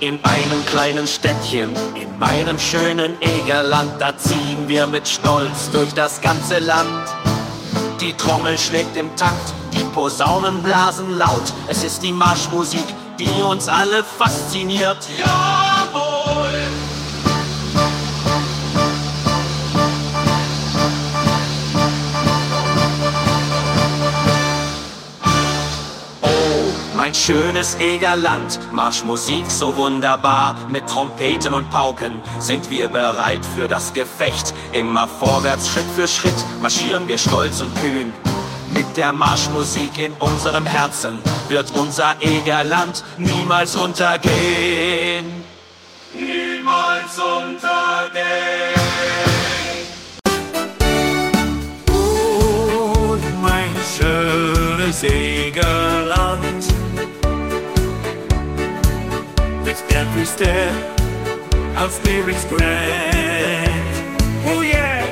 In einem kleinen Städtchen, in meinem schönen Egerland, da ziehen wir mit Stolz durch das ganze Land. Die Trommel schlägt im Takt, die Posaunen blasen laut. Es ist die Marschmusik, die uns alle fasziniert. Jawohl! Mein schönes Egerland, Marschmusik so wunderbar. Mit Trompeten und Pauken sind wir bereit für das Gefecht. Immer vorwärts, Schritt für Schritt, marschieren wir stolz und kühn. Mit der Marschmusik in unserem Herzen wird unser Egerland niemals untergehen. Niemals untergehen. Oh, mein schönes Egerland. Every step, our spirits grand. Oh yeah.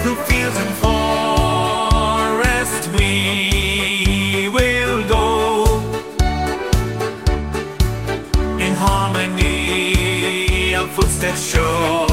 Through fields and forests we will go in harmony. Our footsteps show.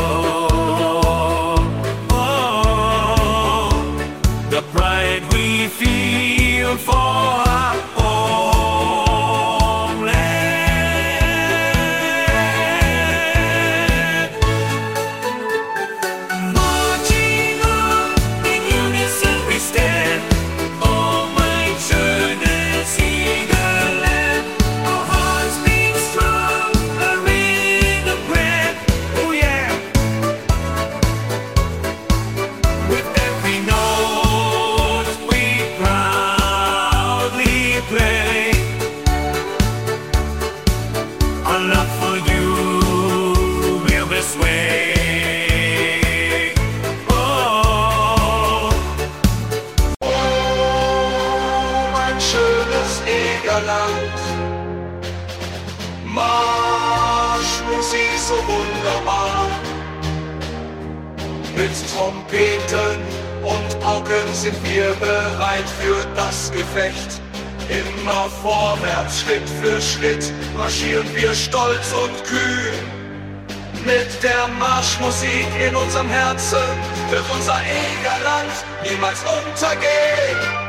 Egerland. Marschmusik so wunderbar. Mit Trompeten und Pauken sind wir bereit für das Gefecht. Immer vorwärts, Schritt für Schritt, marschieren wir stolz und kühn. Mit der Marschmusik in unserem Herzen wird unser Egerland niemals untergehen.